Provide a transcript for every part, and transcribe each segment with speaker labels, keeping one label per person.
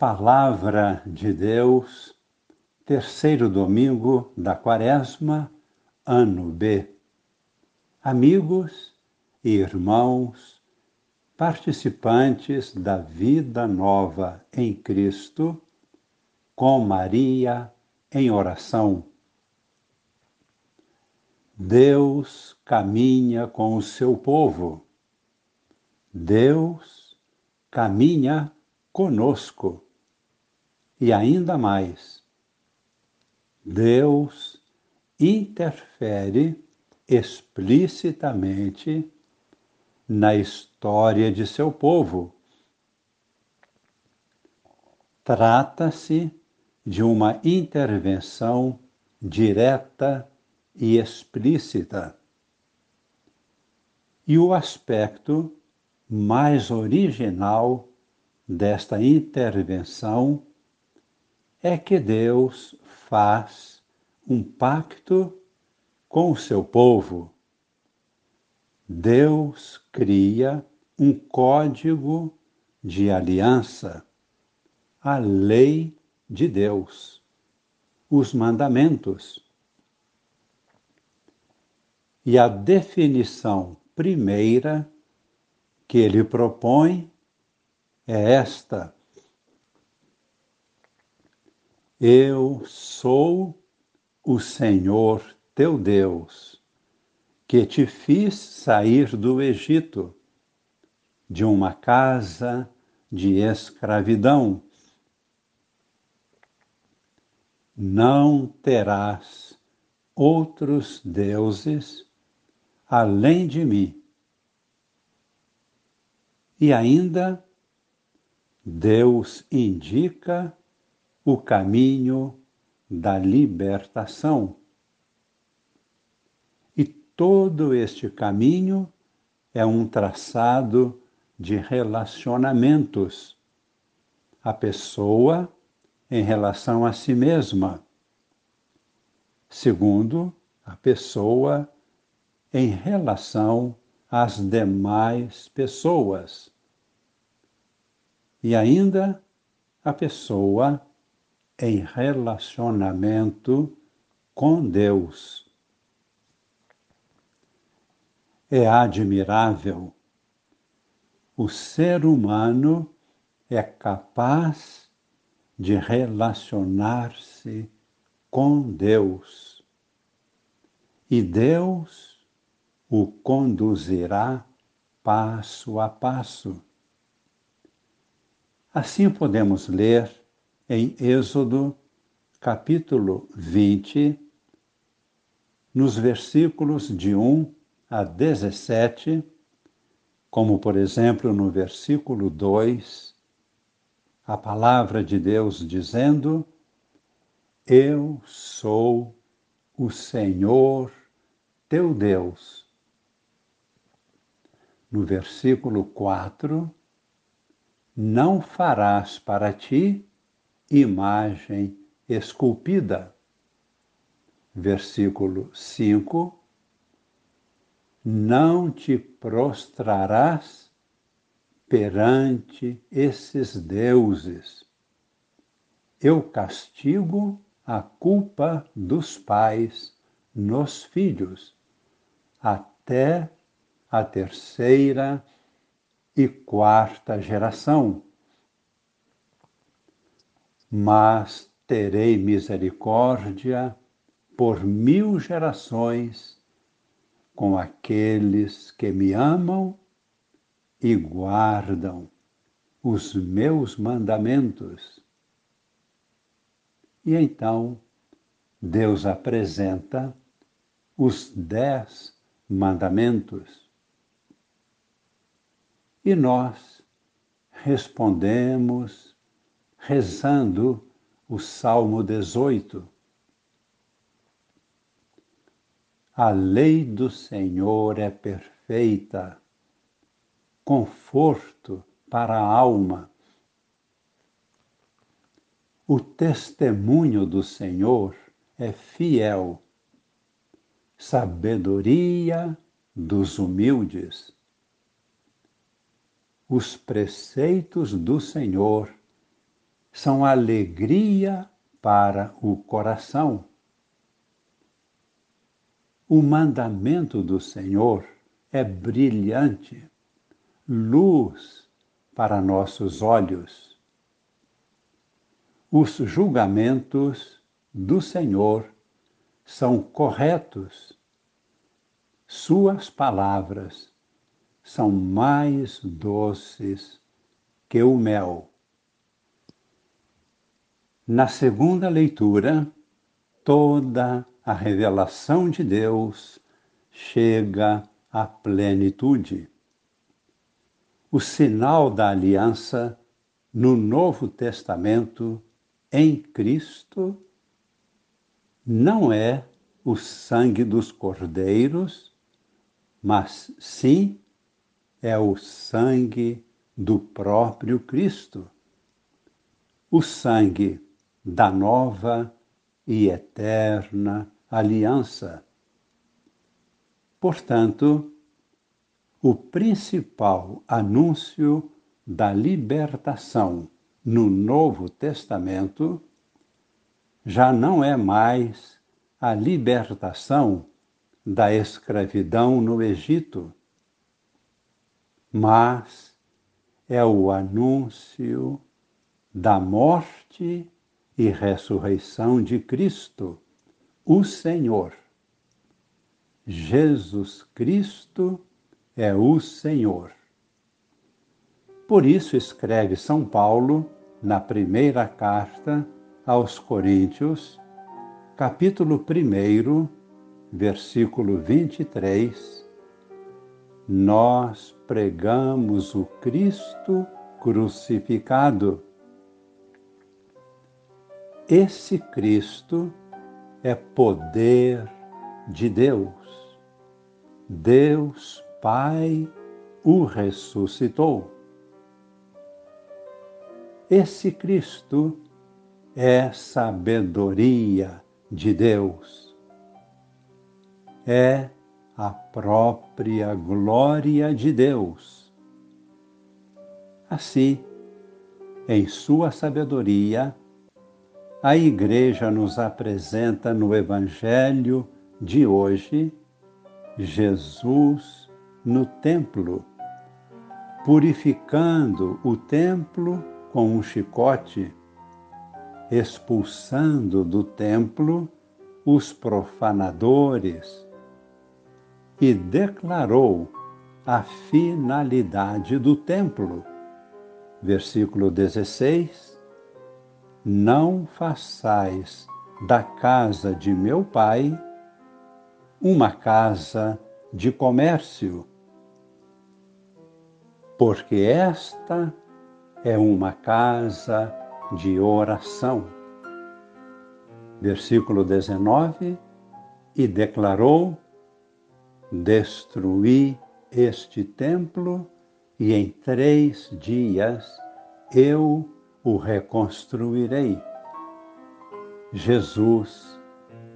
Speaker 1: Palavra de Deus, terceiro domingo da Quaresma, ano B. Amigos e irmãos, participantes da vida nova em Cristo, com Maria em oração. Deus caminha com o seu povo. Deus caminha conosco. E ainda mais, Deus interfere explicitamente na história de seu povo. Trata-se de uma intervenção direta e explícita. E o aspecto mais original desta intervenção é que Deus faz um pacto com o seu povo. Deus cria um código de aliança, a lei de Deus, os mandamentos. E a definição primeira que ele propõe é esta: Eu sou o Senhor teu Deus, que te fiz sair do Egito, de uma casa de escravidão. Não terás outros deuses além de mim. E ainda Deus indica o caminho da libertação. E todo este caminho é um traçado de relacionamentos. A pessoa em relação a si mesma. Segundo, a pessoa em relação às demais pessoas e ainda a pessoa em relacionamento com Deus. É admirável. O ser humano é capaz de relacionar-se com Deus. E Deus o conduzirá passo a passo. Assim podemos ler em Êxodo, capítulo 20, nos versículos de 1 a 17, como por exemplo no versículo 2, a palavra de Deus dizendo: Eu sou o Senhor teu Deus. No versículo 4, não farás para ti imagem esculpida. Versículo 5: Não te prostrarás perante esses deuses. Eu castigo a culpa dos pais nos filhos, até a terceira e quarta geração. Mas terei misericórdia por mil gerações com aqueles que me amam e guardam os meus mandamentos. E então Deus apresenta os dez mandamentos e nós respondemos rezando o Salmo 18. A lei do Senhor é perfeita, conforto para a alma. O testemunho do Senhor é fiel, sabedoria dos humildes os preceitos do Senhor são alegria para o coração. O mandamento do Senhor é brilhante, luz para nossos olhos. Os julgamentos do Senhor são corretos. Suas palavras são mais doces que o mel. Na segunda leitura, toda a revelação de Deus chega à plenitude. O sinal da aliança no Novo Testamento em Cristo não é o sangue dos cordeiros, mas sim é o sangue do próprio Cristo, o sangue da nova e eterna aliança. Portanto, o principal anúncio da libertação no Novo Testamento já não é mais a libertação da escravidão no Egito, mas é o anúncio da morte e ressurreição de Cristo o Senhor. Jesus Cristo é o Senhor. Por isso escreve São Paulo na primeira carta aos Coríntios, capítulo 1, versículo 23, nós pregamos o Cristo crucificado. Esse Cristo é poder de Deus. Deus Pai o ressuscitou. Esse Cristo é sabedoria de Deus. É a própria glória de Deus. Assim, em sua sabedoria, a Igreja nos apresenta no Evangelho de hoje Jesus no templo, purificando o templo com um chicote, expulsando do templo os profanadores e declarou a finalidade do templo. Versículo 16 não façais da casa de meu pai uma casa de comércio, porque esta é uma casa de oração. Versículo 19: E declarou: Destruí este templo, e em três dias eu o reconstruirei. Jesus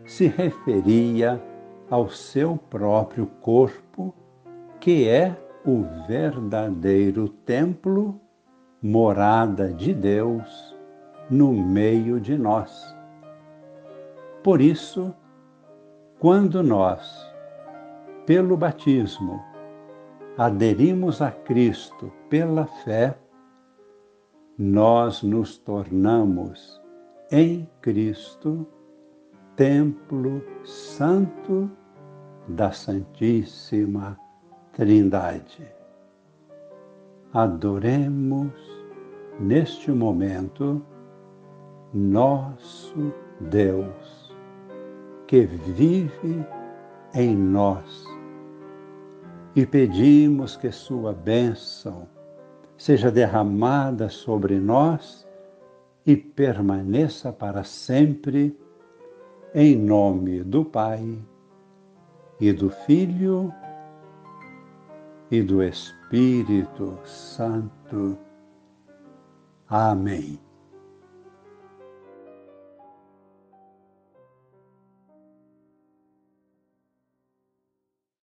Speaker 1: se referia ao seu próprio corpo, que é o verdadeiro templo, morada de Deus no meio de nós. Por isso, quando nós, pelo batismo, aderimos a Cristo pela fé, nós nos tornamos em Cristo templo santo da Santíssima Trindade. Adoremos neste momento nosso Deus, que vive em nós, e pedimos que Sua bênção seja derramada sobre nós e permaneça para sempre, em nome do Pai e do Filho e do Espírito Santo. Amém.